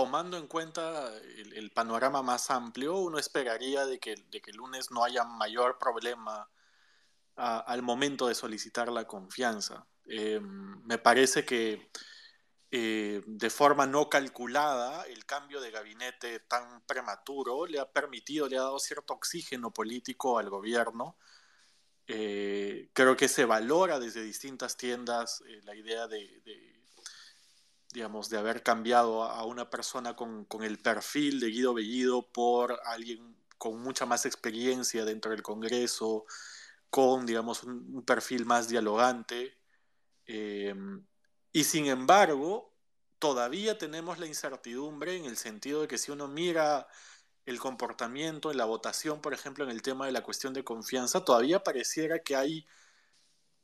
tomando en cuenta el, panorama más amplio, uno esperaría de que, de que el lunes no haya mayor problema al momento de solicitar la confianza. Em, me parece que eh, de forma no calculada, el cambio de gabinete tan prematuro le ha permitido, le ha dado cierto oxígeno político al gobierno. Eh, creo que se valora desde distintas tiendas eh, la idea de, digamos, de haber cambiado a, una persona con, con, el perfil de Guido Bellido por alguien con mucha más experiencia dentro del Congreso, con, digamos, un, perfil más dialogante. Y sin embargo, todavía tenemos la incertidumbre en el sentido de que si uno mira el comportamiento en la votación, por ejemplo, en el tema de la cuestión de confianza, todavía pareciera que hay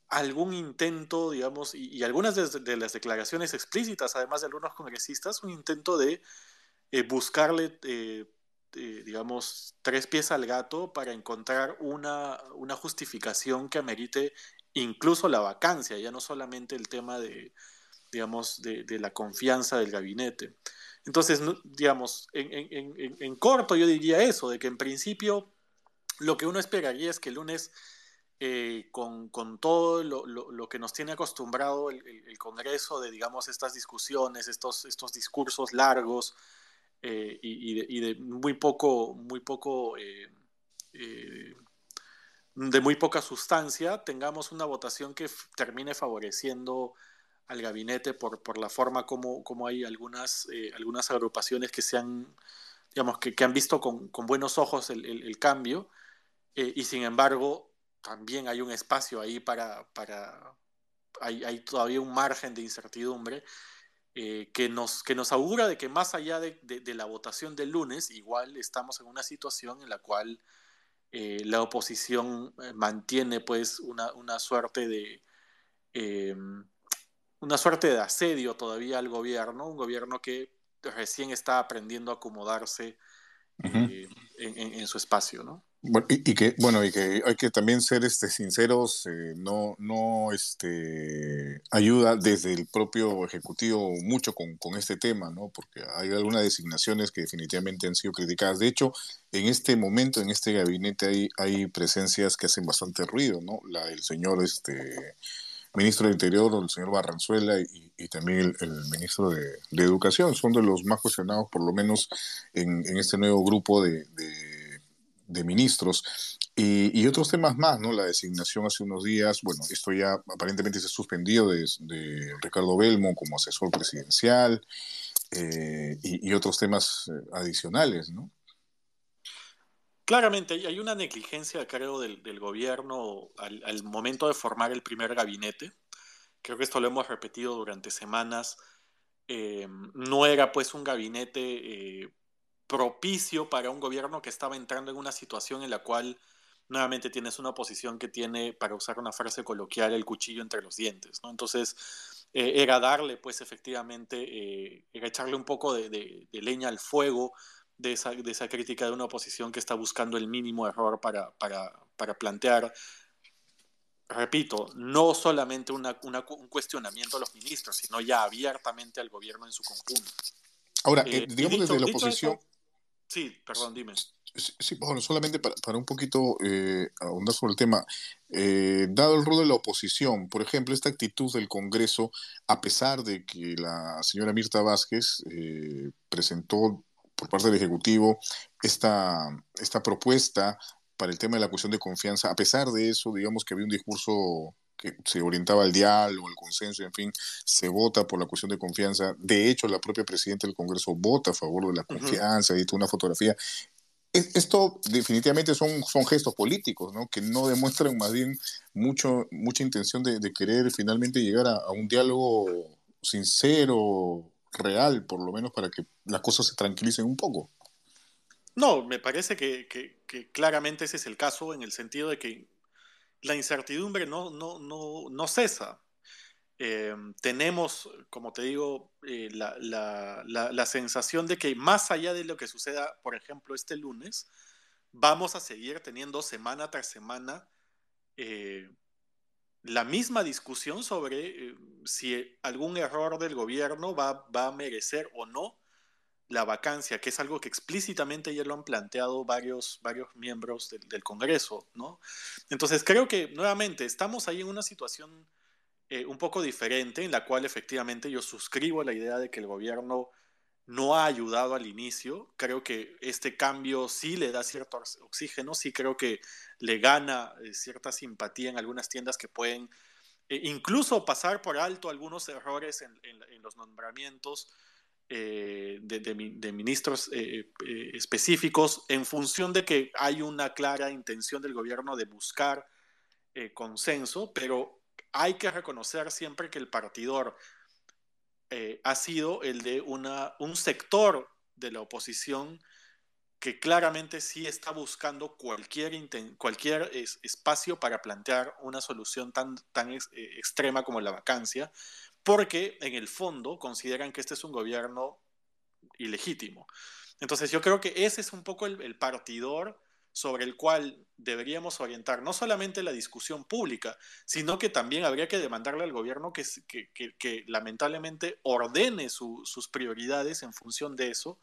algún intento, digamos, y, algunas de, las declaraciones explícitas, además de algunos congresistas, un intento de eh, buscarle, eh, eh, digamos, tres pies al gato para encontrar una, una justificación que amerite incluso la vacancia, ya no solamente el tema de, digamos, de, la confianza del gabinete. Entonces, digamos, en, corto yo diría eso, de que en principio lo que uno esperaría es que el lunes, eh, con, todo lo, que nos tiene acostumbrado el, Congreso de, digamos, estas discusiones, estos, estos discursos largos eh, y, de, muy poco, muy poco, eh, de muy poca sustancia, tengamos una votación que termine favoreciendo al gabinete por, por la forma como, como hay algunas, algunas agrupaciones que se han, digamos, que, que han visto con, con, buenos ojos el, el, cambio y sin embargo también hay un espacio ahí para, para hay, hay todavía un margen de incertidumbre eh, que, nos, que nos augura de que más allá de, de, la votación del lunes, igual estamos en una situación en la cual la oposición mantiene pues una, una suerte de una suerte de asedio todavía al gobierno, un gobierno que recién está aprendiendo a acomodarse eh, en, su espacio, ¿no? Bueno, y, que bueno y que hay que también ser este sinceros eh, no no este ayuda desde el propio ejecutivo mucho con, con, este tema no porque hay algunas designaciones que definitivamente han sido criticadas. De hecho en este momento en este gabinete hay hay presencias que hacen bastante ruido no la del señor este ministro del Interior, el señor Barranzuela, y, también el, ministro de, Educación. Son de los más cuestionados, por lo menos en, este nuevo grupo de, ministros. Y, otros temas más, ¿no? La designación hace unos días, bueno, esto ya aparentemente se ha suspendido de, Ricardo Belmo como asesor presidencial eh, y, otros temas eh, adicionales, ¿no? Claramente hay una negligencia, creo, del, gobierno al, momento de formar el primer gabinete. Creo que esto lo hemos repetido durante semanas. Eh, no era pues un gabinete eh, propicio para un gobierno que estaba entrando en una situación en la cual nuevamente tienes una oposición que tiene, para usar una frase coloquial, el cuchillo entre los dientes. ¿no? Entonces, eh, era darle pues efectivamente, era echarle un poco de leña al fuego de esa, de esa crítica de una oposición que está buscando el mínimo error para, para, para plantear, repito, no solamente una, un cuestionamiento a los ministros, sino ya abiertamente al gobierno en su conjunto. Ahora, eh, eh, digamos desde la oposición... sí, perdón, dime. Sí, bueno, solamente para, para un poquito eh, ahondar sobre el tema, eh, dado el rol de la oposición, por ejemplo, esta actitud del Congreso, a pesar de que la señora Mirta Vázquez presentó por parte del Ejecutivo esta, esta propuesta para el tema de la cuestión de confianza. A pesar de eso, digamos que había un discurso que se orientaba al diálogo, al consenso, en fin, se vota por la cuestión de confianza. De hecho, la propia presidenta del Congreso vota a favor de la confianza, uh una fotografía. Esto definitivamente son, son gestos políticos, ¿no? Que no demuestran más bien mucho, mucha intención de, querer finalmente llegar a, a un diálogo sincero, real, por lo menos para que las cosas se tranquilicen un poco. No, me parece que, claramente ese es el caso en el sentido de que la incertidumbre no, no, no, no cesa. Eh, tenemos, como te digo, eh, la, la, la, sensación de que más allá de lo que suceda, por ejemplo, este lunes, vamos a seguir teniendo semana tras semana eh, la misma discusión sobre eh, si algún error del gobierno va, va, a merecer o no la vacancia, que es algo que explícitamente ya lo han planteado varios, varios miembros del, Congreso, ¿no? Entonces creo que nuevamente estamos ahí en una situación eh, un poco diferente en la cual efectivamente yo suscribo la idea de que el gobierno no ha ayudado al inicio. Creo que este cambio sí le da cierto oxígeno, sí creo que le gana eh, cierta simpatía en algunas tiendas que pueden eh, incluso pasar por alto algunos errores en, los nombramientos eh, de, ministros específicos en función de que hay una clara intención del gobierno de buscar consenso, pero hay que reconocer siempre que el partidor eh, ha sido el de una, un sector de la oposición que claramente sí está buscando cualquier, cualquier espacio para plantear una solución tan, tan eh, extrema como la vacancia, porque en el fondo consideran que este es un gobierno ilegítimo. Entonces yo creo que ese es un poco el, partidor sobre el cual deberíamos orientar no solamente la discusión pública, sino que también habría que demandarle al gobierno que, lamentablemente ordene sus prioridades en función de eso,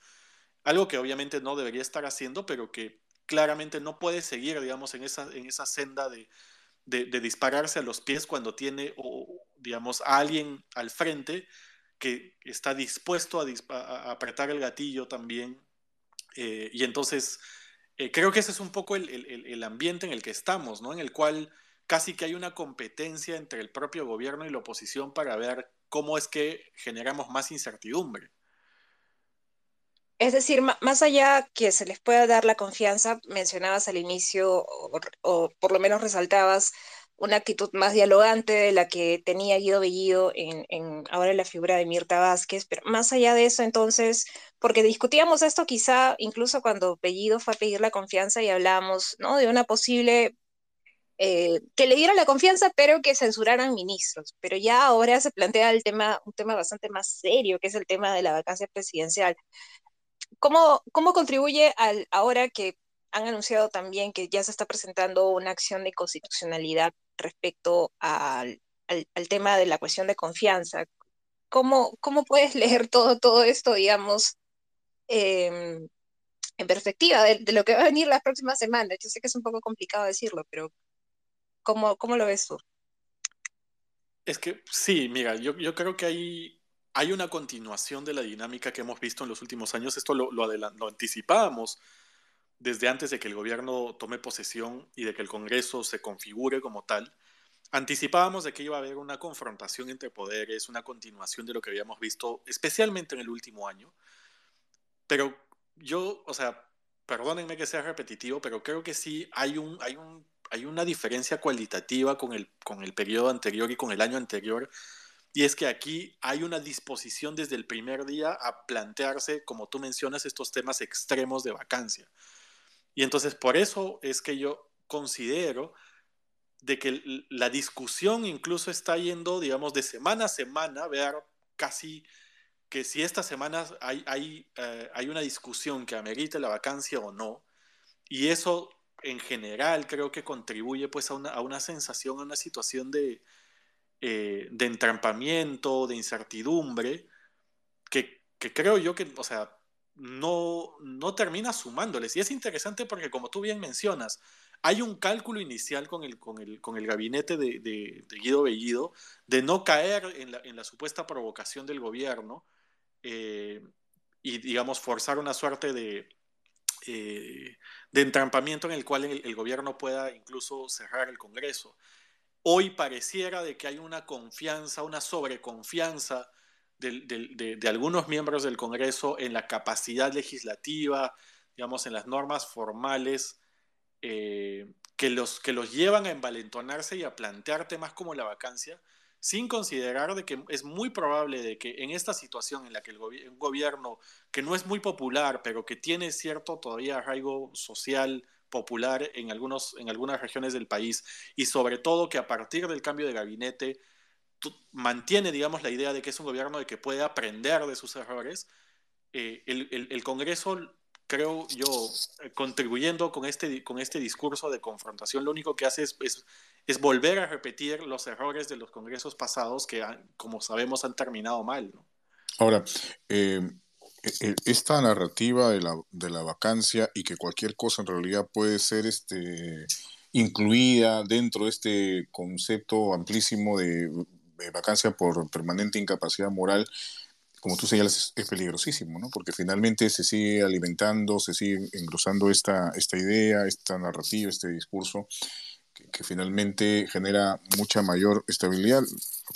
algo que obviamente no debería estar haciendo, pero que claramente no puede seguir, digamos, en esa, en esa senda de, dispararse a los pies cuando tiene, digamos, a alguien al frente que está dispuesto a, apretar el gatillo también. Eh, y entonces eh, creo que ese es un poco el, ambiente en el que estamos, ¿no? En el cual casi que hay una competencia entre el propio gobierno y la oposición para ver cómo es que generamos más incertidumbre. Es decir, más allá que se les pueda dar la confianza, mencionabas al inicio, o por lo menos resaltabas una actitud más dialogante de la que tenía Guido Bellido en, en, ahora en la figura de Mirta Vázquez, pero más allá de eso, entonces, porque discutíamos esto quizá incluso cuando Bellido fue a pedir la confianza y hablábamos ¿no? de una posible eh, que le diera la confianza, pero que censuraran ministros. Pero ya ahora se plantea el tema, un tema bastante más serio, que es el tema de la vacancia presidencial. ¿Cómo, cómo contribuye al, ahora que han anunciado también que ya se está presentando una acción de constitucionalidad respecto al, tema de la cuestión de confianza. ¿Cómo, cómo puedes leer todo, todo esto, digamos, em, en perspectiva de, lo que va a venir las próximas semanas? Yo sé que es un poco complicado decirlo, pero ¿cómo, cómo lo ves tú? Es que sí, mira, yo, yo creo que hay, hay una continuación de la dinámica que hemos visto en los últimos años. Esto lo, lo, lo anticipábamos desde antes de que el gobierno tome posesión y de que el Congreso se configure como tal, anticipábamos de que iba a haber una confrontación entre poderes, una continuación de lo que habíamos visto, especialmente en el último año. Pero yo, o sea, perdónenme que sea repetitivo, pero creo que sí hay, un, hay, un, hay una diferencia cualitativa con el, con el periodo anterior y con el año anterior. Y es que aquí hay una disposición desde el primer día a plantearse, como tú mencionas, estos temas extremos de vacancia. Y entonces por eso es que yo considero de que la discusión incluso está yendo, digamos, de semana a semana, ver casi que si esta semana hay, hay, eh, hay una discusión que amerite la vacancia o no, y eso en general creo que contribuye pues a una, a una sensación, a una situación de, eh, de entrampamiento, de incertidumbre, que, que creo yo que, o sea, no, no termina sumándoles. Y es interesante porque, como tú bien mencionas, hay un cálculo inicial con el, con el, con el gabinete de, de, Guido Bellido de no caer en la, en la supuesta provocación del gobierno eh, y, digamos, forzar una suerte de, eh, de entrampamiento en el cual el, el, gobierno pueda incluso cerrar el Congreso. Hoy pareciera de que hay una confianza, una sobreconfianza de, algunos miembros del Congreso en la capacidad legislativa, digamos, en las normas formales eh, que, los, que los llevan a envalentonarse y a plantear temas como la vacancia, sin considerar de que es muy probable de que en esta situación en la que el un gobierno que no es muy popular, pero que tiene cierto todavía arraigo social popular en, algunos, en algunas regiones del país, y sobre todo que a partir del cambio de gabinete mantiene, digamos, la idea de que es un gobierno de que puede aprender de sus errores, eh, el, Congreso, creo yo, eh, contribuyendo con este, con este discurso de confrontación, lo único que hace es, es, volver a repetir los errores de los congresos pasados que, como sabemos, han terminado mal. Ahora, eh, E, e, esta narrativa de la, de la vacancia y que cualquier cosa en realidad puede ser este, incluida dentro de este concepto amplísimo de, vacancia por permanente incapacidad moral, como tú señalas, es, peligrosísimo, ¿no? Porque finalmente se sigue alimentando, se sigue engrosando esta, esta idea, esta narrativa, este discurso, que, finalmente genera mucha mayor estabilidad.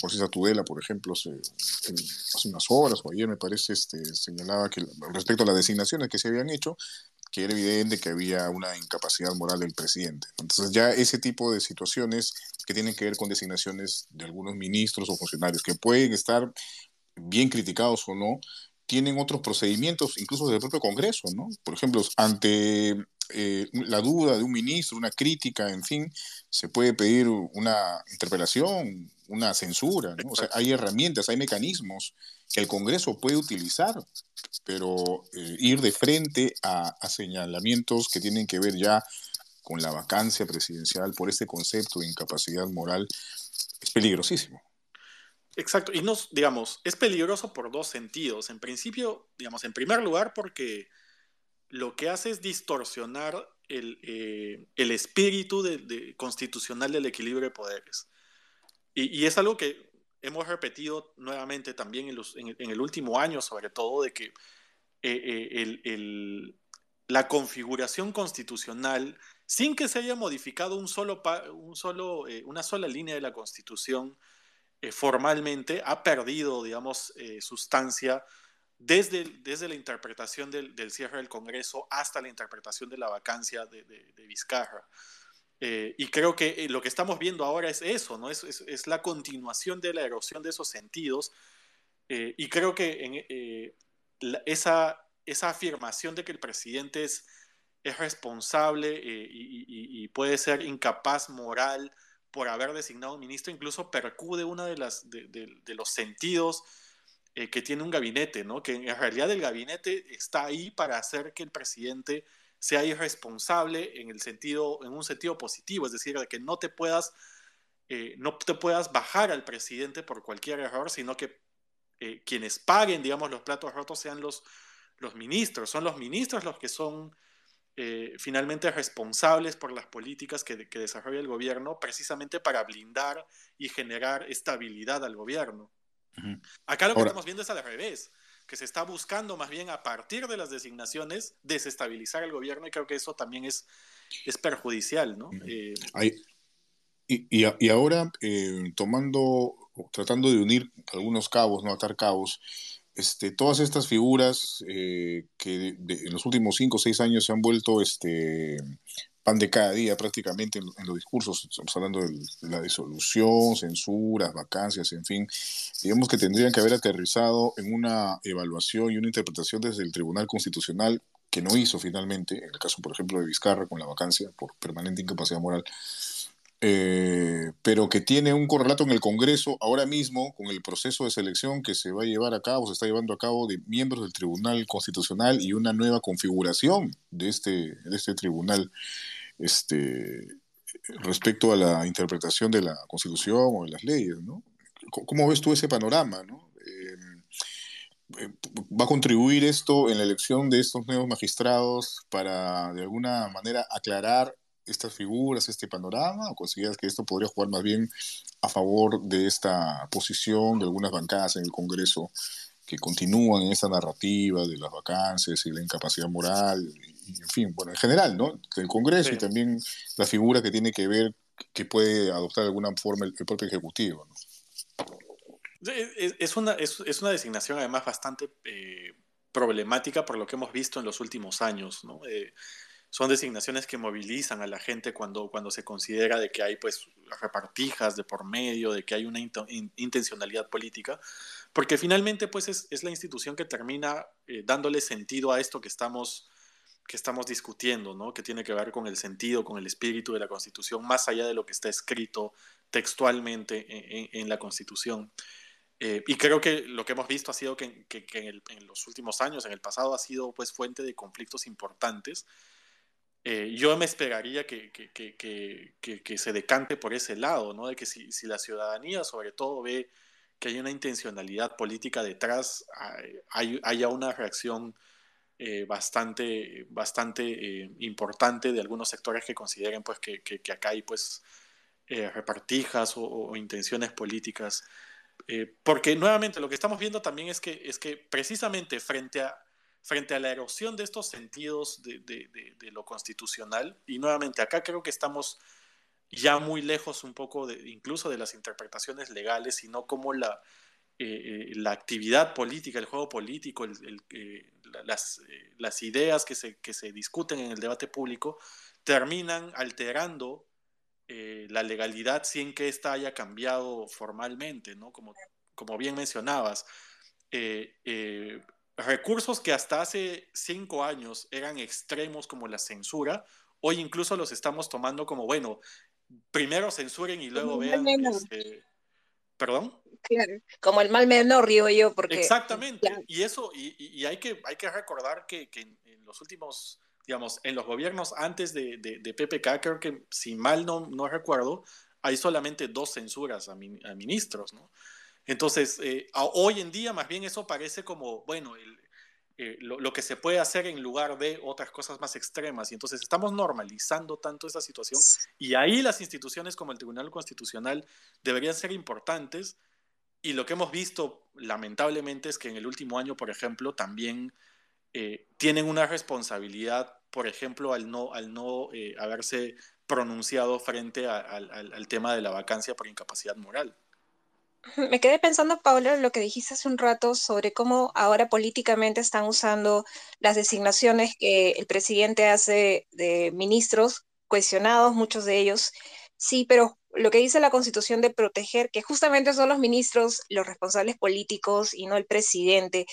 Justicia Tudela, por ejemplo, hace unas horas o ayer me parece, este, señalaba que respecto a las designaciones que se habían hecho, que era evidente que había una incapacidad moral del presidente. Entonces ya ese tipo de situaciones que tienen que ver con designaciones de algunos ministros o funcionarios que pueden estar bien criticados o no, tienen otros procedimientos, incluso desde el propio Congreso, ¿no? Por ejemplo, ante eh, la duda de un ministro, una crítica, en fin, se puede pedir una interpelación, una censura, ¿no? O sea, hay herramientas, hay mecanismos que el Congreso puede utilizar, pero eh, ir de frente a, señalamientos que tienen que ver ya con la vacancia presidencial por este concepto de incapacidad moral es peligrosísimo. Exacto, y nos, digamos, es peligroso por dos sentidos. En principio, digamos, en primer lugar, porque lo que hace es distorsionar el, eh, espíritu de, constitucional del equilibrio de poderes. Y, es algo que hemos repetido nuevamente también en, el último año, sobre todo, de que eh, eh, la configuración constitucional, sin que se haya modificado un solo, un solo, una sola línea de la Constitución, eh, formalmente ha perdido, digamos, eh, sustancia desde, desde la interpretación del, cierre del Congreso hasta la interpretación de la vacancia de, Vizcarra. Eh, y creo que lo que estamos viendo ahora es eso, ¿no? Es, es, la continuación de la erosión de esos sentidos. y creo que esa, esa afirmación de que el presidente es, es responsable y, puede ser incapaz moral por haber designado un ministro, incluso percude uno de, las, de, los sentidos eh, que tiene un gabinete, ¿no? que en realidad el gabinete está ahí para hacer que el presidente sea irresponsable en, el sentido, en un sentido positivo, es decir, de que no te puedas, eh, no te puedas bajar al presidente por cualquier error, sino que eh, quienes paguen, digamos, los platos rotos sean los, los ministros, son los ministros los que son finalmente responsables por las políticas que, desarrolla el gobierno precisamente para blindar y generar estabilidad al gobierno. Acá lo que estamos viendo es al revés, que se está buscando más bien a partir de las designaciones desestabilizar el gobierno y creo que eso también es, es perjudicial. ¿no? Eh, y, y, ahora, eh, tomando, tratando de unir algunos cabos, no atar cabos, este, todas estas figuras eh, que en los últimos cinco o seis años se han vuelto este, pan de cada día prácticamente en, los discursos, estamos hablando de, la disolución, censuras, vacancias, en fin, digamos que tendrían que haber aterrizado en una evaluación y una interpretación desde el Tribunal Constitucional que no hizo finalmente, en el caso por ejemplo de Vizcarra con la vacancia por permanente incapacidad moral, eh, pero que tiene un correlato en el Congreso ahora mismo con el proceso de selección que se va a llevar a cabo, se está llevando a cabo de miembros del Tribunal Constitucional y una nueva configuración de este, de este tribunal este, respecto a la interpretación de la Constitución o de las leyes. ¿no? ¿Cómo ves tú ese panorama? ¿no? Eh, eh, ¿Va a contribuir esto en la elección de estos nuevos magistrados para de alguna manera aclarar estas figuras, este panorama, o consideras que esto podría jugar más bien a favor de esta posición de algunas bancadas en el Congreso que continúan en esta narrativa de las vacancias y la incapacidad moral, en fin, bueno, en general, ¿no? El Congreso y también la figura que tiene que ver, que puede adoptar de alguna forma el, propio Ejecutivo, ¿no? Es una, es, es una designación además bastante eh, problemática por lo que hemos visto en los últimos años, ¿no? Eh, son designaciones que movilizan a la gente cuando, cuando se considera de que hay pues repartijas de por medio, de que hay una intencionalidad política, porque finalmente pues es, la institución que termina eh, dándole sentido a esto que estamos, que estamos discutiendo, ¿no? que tiene que ver con el sentido, con el espíritu de la Constitución, más allá de lo que está escrito textualmente en, la Constitución. Eh, y creo que lo que hemos visto ha sido que, en, en, los últimos años, en el pasado, ha sido pues fuente de conflictos importantes eh, yo me esperaría que, que, que, que, se decante por ese lado, ¿no? De que si, si, la ciudadanía sobre todo ve que hay una intencionalidad política detrás, hay, haya una reacción eh, bastante, bastante eh, importante de algunos sectores que consideren pues, que, acá hay pues, eh, repartijas o, intenciones políticas. porque nuevamente lo que estamos viendo también es que, es que precisamente frente a, frente a la erosión de estos sentidos de, de, lo constitucional, y nuevamente acá creo que estamos ya muy lejos un poco incluso de las interpretaciones legales, sino como la, la actividad política, el juego político, las, eh, las, ideas que se, que se, discuten en el debate público terminan alterando la legalidad sin que ésta haya cambiado formalmente, ¿no? Como, como bien mencionabas. recursos que hasta hace cinco años eran extremos como la censura, hoy incluso los estamos tomando como, bueno, primero censuren y luego vean... Este, ¿Perdón? como el mal menor, digo yo, porque... Exactamente, y eso, y, hay, que, hay que recordar que, que en, los últimos, digamos, en los gobiernos antes de, de, PPK, creo que, si mal no, no recuerdo, hay solamente dos censuras a, ministros, ¿no? Entonces, eh, hoy en día más bien eso parece como, bueno, el, eh, lo, que se puede hacer en lugar de otras cosas más extremas. Y entonces estamos normalizando tanto esta situación y ahí las instituciones como el Tribunal Constitucional deberían ser importantes. Y lo que hemos visto, lamentablemente, es que en el último año, por ejemplo, también eh, tienen una responsabilidad, por ejemplo, al no, al no eh, haberse pronunciado frente al tema de la vacancia por incapacidad moral. Me quedé pensando, Paula, lo que dijiste hace un rato sobre cómo ahora políticamente están usando las designaciones que el presidente hace de ministros, cuestionados muchos de ellos. Sí, pero lo que dice la Constitución de proteger, que justamente son los ministros los responsables políticos y no el presidente.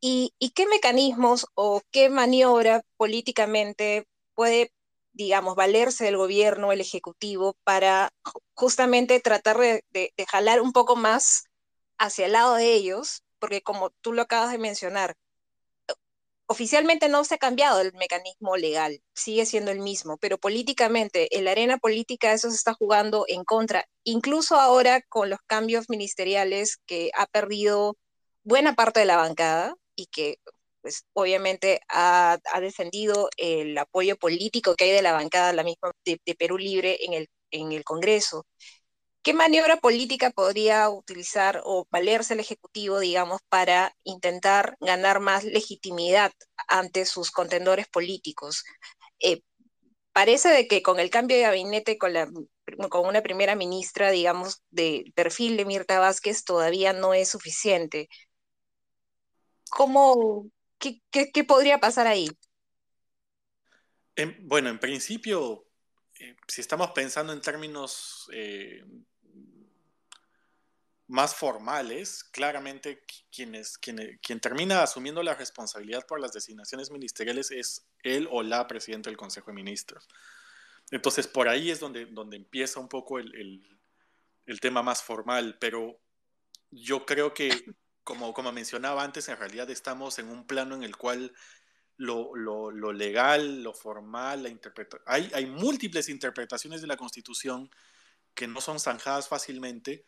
¿Y, y qué mecanismos o qué maniobra políticamente puede digamos, valerse del gobierno, el ejecutivo, para justamente tratar de, jalar un poco más hacia el lado de ellos, porque como tú lo acabas de mencionar, oficialmente no se ha cambiado el mecanismo legal, sigue siendo el mismo, pero políticamente, en la arena política eso se está jugando en contra, incluso ahora con los cambios ministeriales que ha perdido buena parte de la bancada y que pues obviamente ha, defendido el apoyo político que hay de la bancada, de, Perú Libre en el, Congreso. ¿Qué maniobra política podría utilizar o valerse el Ejecutivo, digamos, para intentar ganar más legitimidad ante sus contendores políticos? Eh, parece de que con el cambio de gabinete, con una primera ministra, digamos, de perfil de Mirta Vázquez, todavía no es suficiente. ¿Cómo, ¿Qué, podría pasar ahí? bueno, en principio, eh, si estamos pensando en términos eh, más formales, claramente quien, quien, termina asumiendo la responsabilidad por las designaciones ministeriales es él o la presidenta del Consejo de Ministros. Entonces, por ahí es donde, donde empieza un poco el, el tema más formal, pero yo creo que como, como mencionaba antes, en realidad estamos en un plano en el cual lo, lo, lo legal, lo formal, la interpretación, hay, hay múltiples interpretaciones de la Constitución que no son zanjadas fácilmente,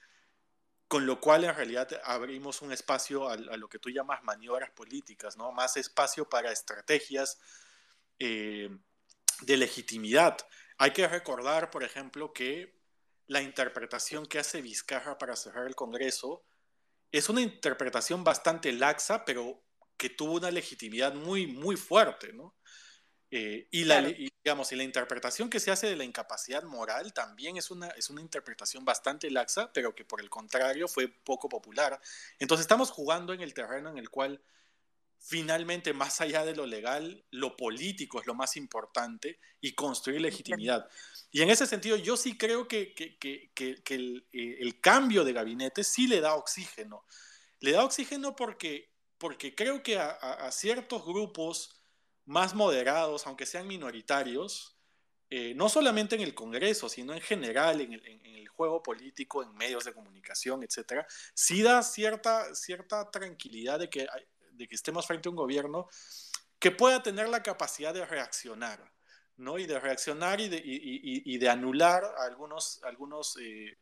con lo cual en realidad abrimos un espacio a, lo que tú llamas maniobras políticas, ¿no? Más espacio para estrategias eh, de legitimidad. Hay que recordar, por ejemplo, que la interpretación que hace Vizcarra para cerrar el Congreso es una interpretación bastante laxa, pero que tuvo una legitimidad muy, muy fuerte, ¿no? Eh, y, la, digamos, y la interpretación que se hace de la incapacidad moral también es una, es una interpretación bastante laxa, pero que por el contrario fue poco popular. Entonces estamos jugando en el terreno en el cual finalmente, más allá de lo legal, lo político es lo más importante y construir legitimidad. Y en ese sentido, yo sí creo que, eh, el, cambio de gabinete sí le da oxígeno. Le da oxígeno porque, porque creo que a, ciertos grupos más moderados, aunque sean minoritarios, eh, no solamente en el Congreso, sino en general en el, juego político, en medios de comunicación, etcétera, sí da cierta, cierta tranquilidad de que de que estemos frente a un gobierno que pueda tener la capacidad de reaccionar, ¿no? Y de reaccionar y de, y, de anular algunos, algunos, eh,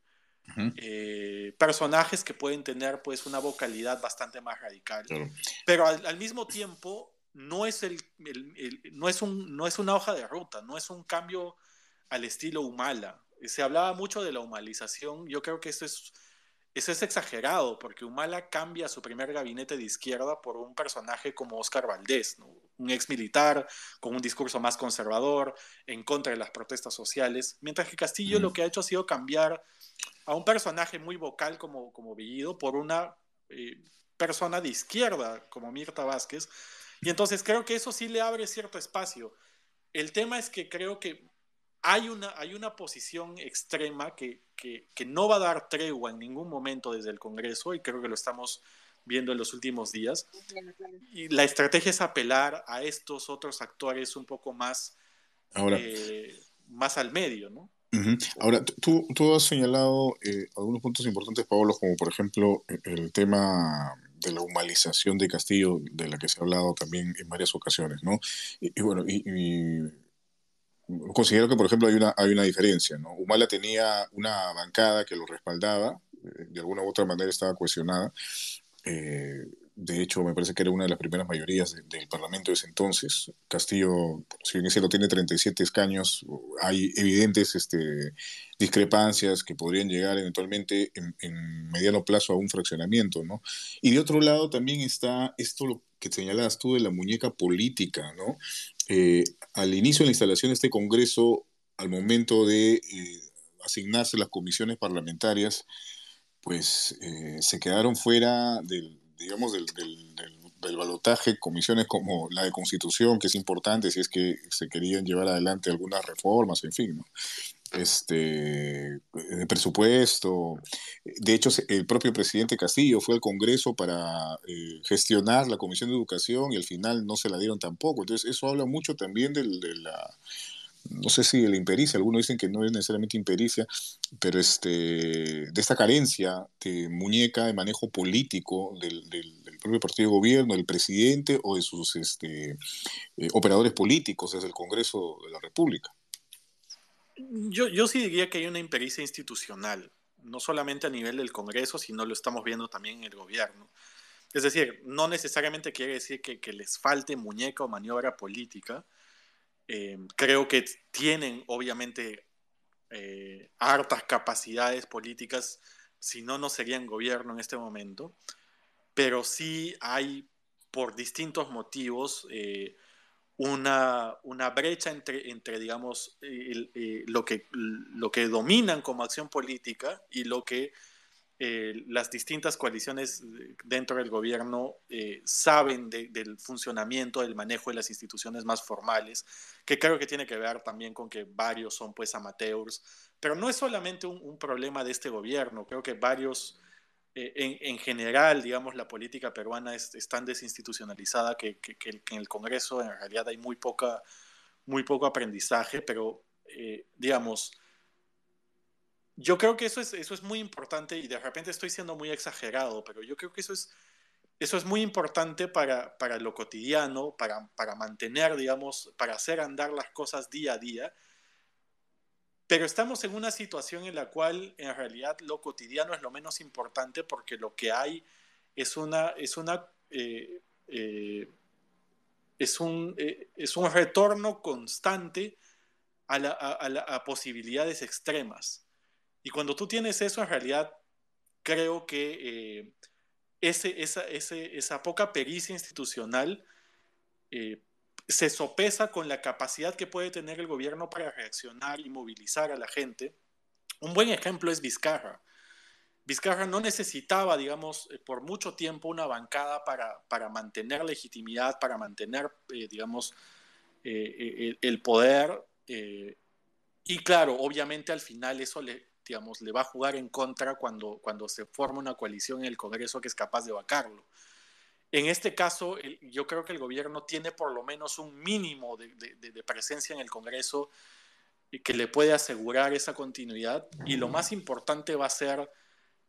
eh, personajes que pueden tener pues una vocalidad bastante más radical. Pero al, mismo tiempo no es, el, no, es un, no es una hoja de ruta, no es un cambio al estilo Humala. Se hablaba mucho de la humanización, yo creo que eso es eso es exagerado, porque Humala cambia su primer gabinete de izquierda por un personaje como Oscar Valdés, un ex militar con un discurso más conservador, en contra de las protestas sociales, mientras que Castillo lo que ha hecho ha sido cambiar a un personaje muy vocal como, como Villido por una eh, persona de izquierda como Mirta Vázquez, y entonces creo que eso sí le abre cierto espacio. El tema es que creo que hay una, hay una posición extrema que, que, no va a dar tregua en ningún momento desde el Congreso y creo que lo estamos viendo en los últimos días. Y la estrategia es apelar a estos otros actores un poco más, eh, más al medio, ¿no? Ahora, tú, tú, has señalado eh, algunos puntos importantes, Pablo, como por ejemplo el tema de la humanización de Castillo, de la que se ha hablado también en varias ocasiones, ¿no? Y, bueno, y considero que, por ejemplo, hay una, hay una diferencia. ¿no? Humala tenía una bancada que lo respaldaba, eh, de alguna u otra manera estaba cuestionada. Eh, de hecho, me parece que era una de las primeras mayorías del Parlamento de ese entonces. Castillo, si bien lo tiene 37 escaños, hay evidentes este, discrepancias que podrían llegar eventualmente en, en, mediano plazo a un fraccionamiento, ¿no? Y de otro lado también está esto lo que señalabas tú de la muñeca política, ¿no? Eh, al inicio de la instalación de este Congreso, al momento de eh, asignarse las comisiones parlamentarias, pues eh, se quedaron fuera del, digamos, del, del, del, balotaje comisiones como la de Constitución, que es importante si es que se querían llevar adelante algunas reformas, en fin, ¿no? Este, de presupuesto. De hecho, el propio presidente Castillo fue al Congreso para eh, gestionar la Comisión de Educación y al final no se la dieron tampoco. Entonces, eso habla mucho también de la, no sé si de la impericia, algunos dicen que no es necesariamente impericia, pero este, de esta carencia de muñeca de manejo político del, propio partido de gobierno, del presidente o de sus este, eh, operadores políticos desde el Congreso de la República. Yo, yo sí diría que hay una impericia institucional, no solamente a nivel del Congreso, sino lo estamos viendo también en el gobierno. Es decir, no necesariamente quiere decir que, les falte muñeca o maniobra política. Eh, creo que tienen, obviamente, eh, hartas capacidades políticas, si no, no serían gobierno en este momento. Pero sí hay, por distintos motivos, eh, una, una brecha entre, entre digamos, eh, lo, que, lo que dominan como acción política y lo que eh, las distintas coaliciones dentro del gobierno eh, saben del funcionamiento, del manejo de las instituciones más formales, que creo que tiene que ver también con que varios son pues amateurs, pero no es solamente un, un problema de este gobierno, creo que varios eh, en, general, digamos, la política peruana es, tan desinstitucionalizada que, en el Congreso en realidad hay muy, poca, muy poco aprendizaje, pero, eh, digamos, yo creo que eso es, eso es muy importante y de repente estoy siendo muy exagerado, pero yo creo que eso es, eso es muy importante para, para lo cotidiano, para, para mantener, digamos, para hacer andar las cosas día a día pero estamos en una situación en la cual en realidad lo cotidiano es lo menos importante porque lo que hay es una, es una eh, eh, es, un, eh, es un retorno constante a, la, a, posibilidades extremas. Y cuando tú tienes eso, en realidad creo que ese, esa, ese, esa poca pericia institucional se sopesa con la capacidad que puede tener el gobierno para reaccionar y movilizar a la gente. Un buen ejemplo es Vizcarra. Vizcarra no necesitaba, digamos, eh, por mucho tiempo una bancada para, para mantener legitimidad, para mantener, eh, digamos, eh, el, poder. y claro, obviamente al final eso le, digamos, le va a jugar en contra cuando, cuando se forma una coalición en el Congreso que es capaz de vacarlo. En este caso, yo creo que el gobierno tiene por lo menos un mínimo de, presencia en el Congreso que le puede asegurar esa continuidad y lo más importante va a ser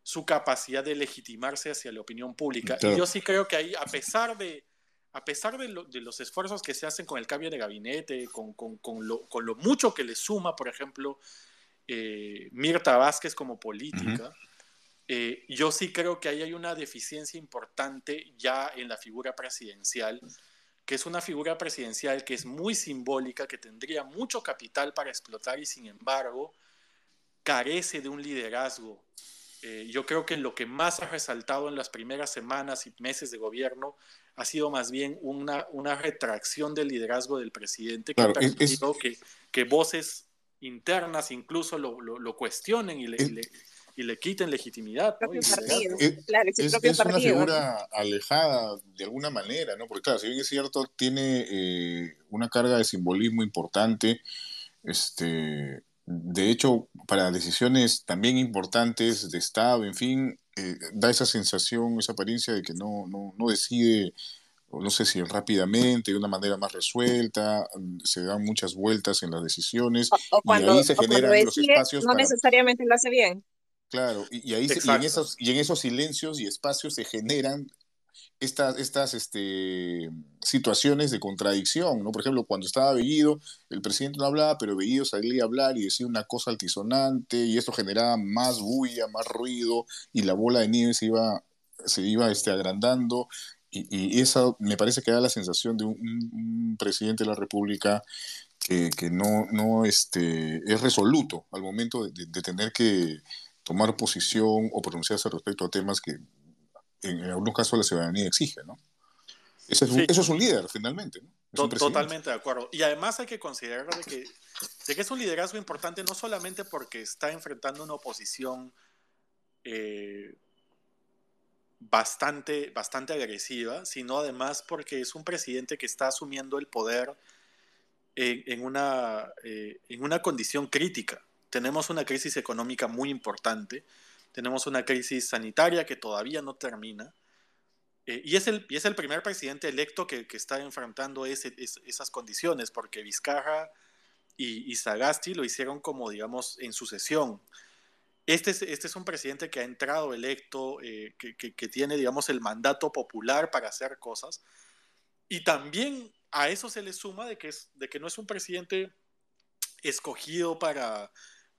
su capacidad de legitimarse hacia la opinión pública. Y yo sí creo que ahí, a pesar de, a pesar de, los esfuerzos que se hacen con el cambio de gabinete, con, lo, mucho que le suma, por ejemplo, eh, Mirta Vázquez como política, eh, yo sí creo que ahí hay una deficiencia importante ya en la figura presidencial, que es una figura presidencial que es muy simbólica, que tendría mucho capital para explotar y sin embargo carece de un liderazgo. Eh, yo creo que lo que más ha resaltado en las primeras semanas y meses de gobierno ha sido más bien una, una retracción del liderazgo del presidente que ha permitido que, que, voces internas incluso lo, lo, cuestionen y le, y le, quiten legitimidad. Es, una figura alejada de alguna manera, ¿no? Porque claro, si bien es cierto, tiene eh, una carga de simbolismo importante, este, de hecho, para decisiones también importantes de Estado, en fin, eh, da esa sensación, esa apariencia de que no, no, no decide, no sé si rápidamente, de una manera más resuelta, se dan muchas vueltas en las decisiones y ahí se generan los espacios. No necesariamente lo hace bien. Claro, y, ahí y, en esos, y en esos silencios y espacios se generan estas, estas este, situaciones de contradicción, ¿no? Por ejemplo, cuando estaba Bellido, el presidente no hablaba, pero Bellido salía a hablar y decía una cosa altisonante y esto generaba más bulla, más ruido y la bola de nieve se iba, se iba este, agrandando y, y eso me parece que da la sensación de un, presidente de la República que, que, no, no este, es resoluto al momento de, de tener que tomar posición o pronunciarse respecto a temas que en, algunos casos la ciudadanía exige, ¿no? Eso es, un, líder, finalmente. ¿no? Totalmente de acuerdo. Y además hay que considerar de que, de que es un liderazgo importante no solamente porque está enfrentando una oposición eh, bastante, bastante agresiva, sino además porque es un presidente que está asumiendo el poder en, una, eh, en una condición crítica. Tenemos una crisis económica muy importante tenemos una crisis sanitaria que todavía no termina. Eh, y, es el, y es el primer presidente electo que, que está enfrentando ese, esas condiciones, porque Vizcarra y, y, Sagasti lo hicieron como, digamos, en sucesión. Este es, este es un presidente que ha entrado electo, eh, que, que, que, tiene, digamos, el mandato popular para hacer cosas. Y también a eso se le suma de que, es, de que no es un presidente escogido para,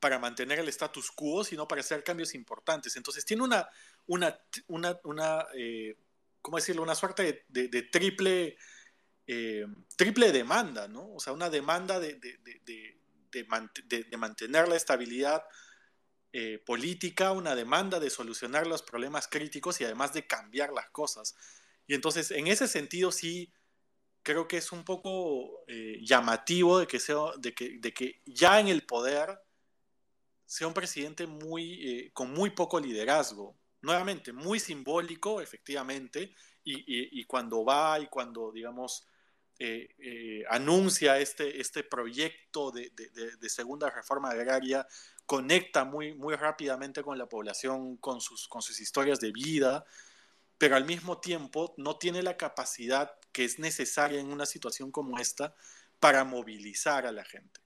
para mantener el status quo, sino para hacer cambios importantes. Entonces tiene una, una, una, una eh, ¿cómo decirlo? Una suerte de, triple, eh, triple demanda, ¿no? O sea, una demanda de, de mantener la estabilidad eh, política, una demanda de solucionar los problemas críticos y además de cambiar las cosas. Y entonces, en ese sentido, sí creo que es un poco llamativo de que, sea, de, que, de que ya en el poder sea un presidente muy, eh, con muy poco liderazgo. Nuevamente, muy simbólico, efectivamente, y, cuando va y cuando, digamos, eh, eh, anuncia este, este proyecto de, segunda reforma agraria, conecta muy, muy rápidamente con la población, con sus, con sus historias de vida, pero al mismo tiempo no tiene la capacidad que es necesaria en una situación como esta para movilizar a la gente.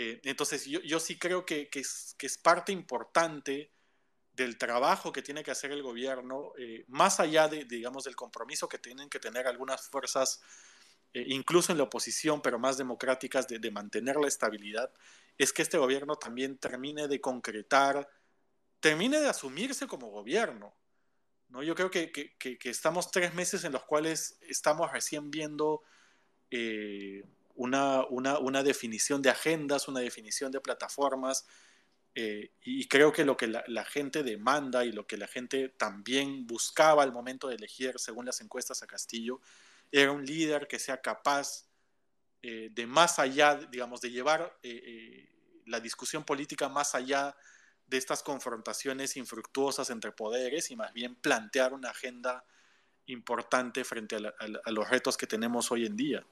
Eh, entonces yo, yo, sí creo que, que, es, que, es, parte importante del trabajo que tiene que hacer el gobierno, eh, más allá de, digamos, del compromiso que tienen que tener algunas fuerzas, eh, incluso en la oposición, pero más democráticas, de, de, mantener la estabilidad, es que este gobierno también termine de concretar, termine de asumirse como gobierno. ¿no? Yo creo que, que estamos tres meses en los cuales estamos recién viendo una, una, una, definición de agendas, una definición de plataformas, eh, y creo que lo que la, gente demanda y lo que la gente también buscaba al momento de elegir, según las encuestas a Castillo, era un líder que sea capaz eh, de más allá, digamos, de llevar eh, la discusión política más allá de estas confrontaciones infructuosas entre poderes y más bien plantear una agenda importante frente a los retos que tenemos hoy en día.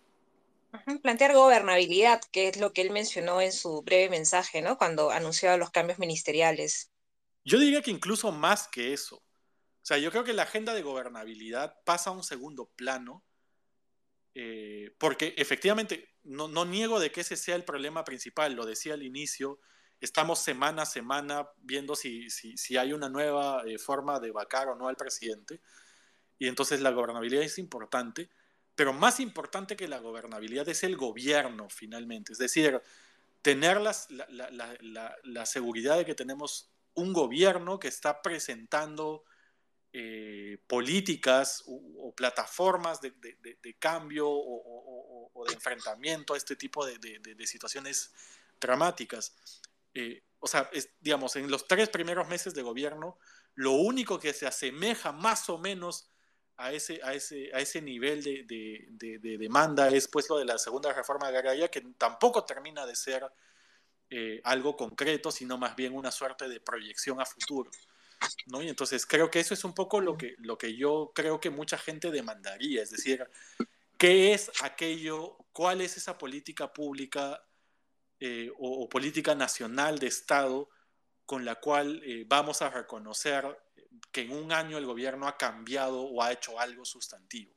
Plantear gobernabilidad, que es lo que él mencionó en su breve mensaje, ¿no? Cuando anunció los cambios ministeriales. Yo diría que incluso más que eso. O sea, yo creo que la agenda de gobernabilidad pasa a un segundo plano, eh, porque efectivamente no, no, niego de que ese sea el problema principal, lo decía al inicio, estamos semana a semana viendo si, si, si hay una nueva eh, forma de vacar o no al presidente, y entonces la gobernabilidad es importante, pero más importante que la gobernabilidad es el gobierno, finalmente. Es decir, tener las, la, la, la, seguridad de que tenemos un gobierno que está presentando eh, políticas o, plataformas de, de, cambio o, o, de enfrentamiento a este tipo de, situaciones dramáticas. Eh, o sea, es, digamos, en los tres primeros meses de gobierno, lo único que se asemeja más o menos a ese, a ese, a ese nivel de, de, demanda es pues lo de la segunda reforma agraria, que tampoco termina de ser eh, algo concreto, sino más bien una suerte de proyección a futuro. ¿no? Y entonces creo que eso es un poco lo que, lo que yo creo que mucha gente demandaría, es decir, ¿qué es aquello, cuál es esa política pública eh, o, política nacional de Estado con la cual eh, vamos a reconocer que en un año el gobierno ha cambiado o ha hecho algo sustantivo.